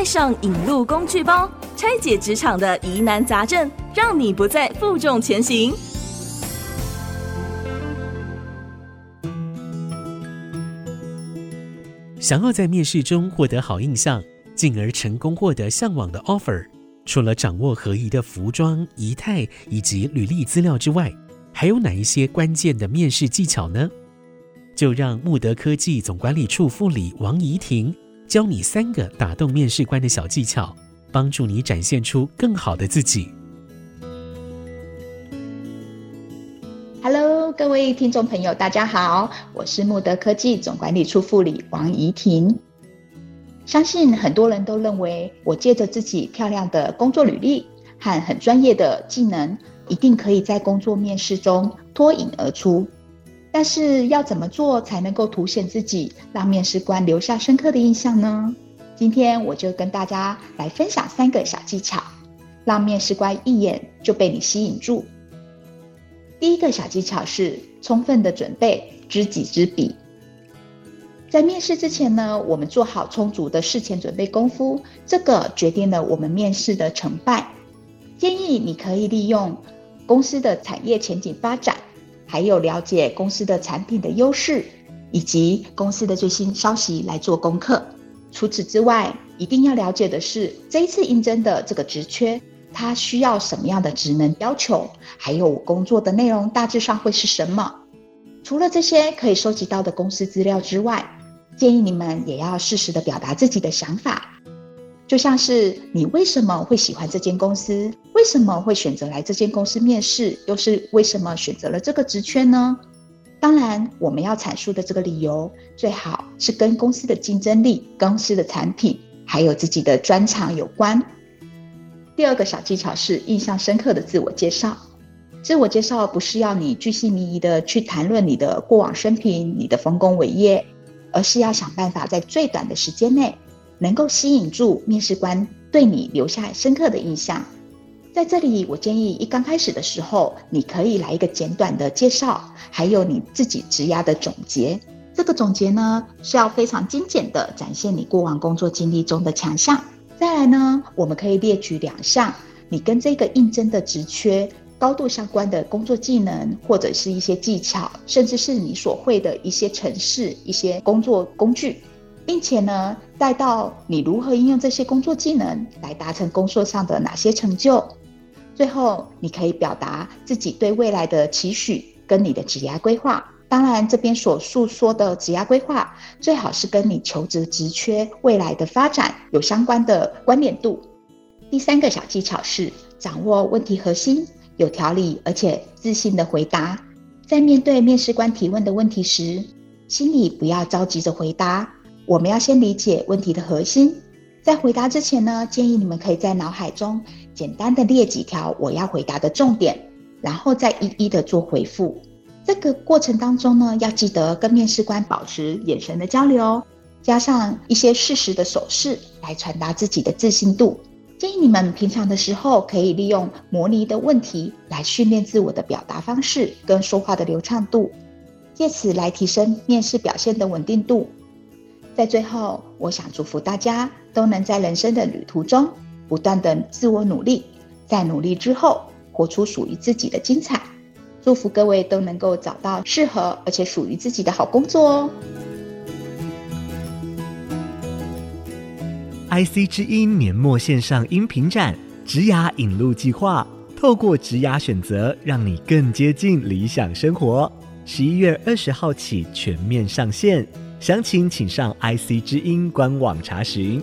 带上引路工具包，拆解职场的疑难杂症，让你不再负重前行。想要在面试中获得好印象，进而成功获得向往的 offer，除了掌握合宜的服装、仪态以及履历资料之外，还有哪一些关键的面试技巧呢？就让慕德科技总管理处副理王怡婷教你三个打动面试官的小技巧，帮助你展现出更好的自己。Hello，各位听众朋友，大家好，我是慕德科技总管理处副理王怡婷。相信很多人都认为，我借着自己漂亮的工作履历和很专业的技能，一定可以在工作面试中脱颖而出。但是要怎么做才能够凸显自己，让面试官留下深刻的印象呢？今天我就跟大家来分享三个小技巧，让面试官一眼就被你吸引住。第一个小技巧是充分的准备，知己知彼。在面试之前呢，我们做好充足的事前准备功夫，这个决定了我们面试的成败。建议你可以利用公司的产业前景发展。还有了解公司的产品的优势，以及公司的最新消息来做功课。除此之外，一定要了解的是这一次应征的这个职缺，它需要什么样的职能要求，还有工作的内容大致上会是什么。除了这些可以收集到的公司资料之外，建议你们也要适时的表达自己的想法。就像是你为什么会喜欢这间公司？为什么会选择来这间公司面试？又是为什么选择了这个职缺呢？当然，我们要阐述的这个理由最好是跟公司的竞争力、公司的产品，还有自己的专长有关。第二个小技巧是印象深刻的自我介绍。自我介绍不是要你巨细靡遗的去谈论你的过往生平、你的丰功伟业，而是要想办法在最短的时间内。能够吸引住面试官对你留下深刻的印象。在这里，我建议一刚开始的时候，你可以来一个简短的介绍，还有你自己职涯的总结。这个总结呢，是要非常精简的展现你过往工作经历中的强项。再来呢，我们可以列举两项你跟这个应征的职缺高度相关的工作技能，或者是一些技巧，甚至是你所会的一些程式、一些工作工具。并且呢，带到你如何应用这些工作技能来达成工作上的哪些成就。最后，你可以表达自己对未来的期许跟你的职业规划。当然，这边所述说的职业规划，最好是跟你求职职缺未来的发展有相关的关联度。第三个小技巧是掌握问题核心，有条理而且自信的回答。在面对面试官提问的问题时，心里不要着急着回答。我们要先理解问题的核心，在回答之前呢，建议你们可以在脑海中简单的列几条我要回答的重点，然后再一一的做回复。这个过程当中呢，要记得跟面试官保持眼神的交流，加上一些适时的手势来传达自己的自信度。建议你们平常的时候可以利用模拟的问题来训练自我的表达方式跟说话的流畅度，借此来提升面试表现的稳定度。在最后，我想祝福大家都能在人生的旅途中不断的自我努力，在努力之后活出属于自己的精彩。祝福各位都能够找到适合而且属于自己的好工作哦。IC 之音年末线上音频展“职涯引路计划”，透过职涯选择，让你更接近理想生活。十一月二十号起全面上线。详情请上 ic 之音官网查询。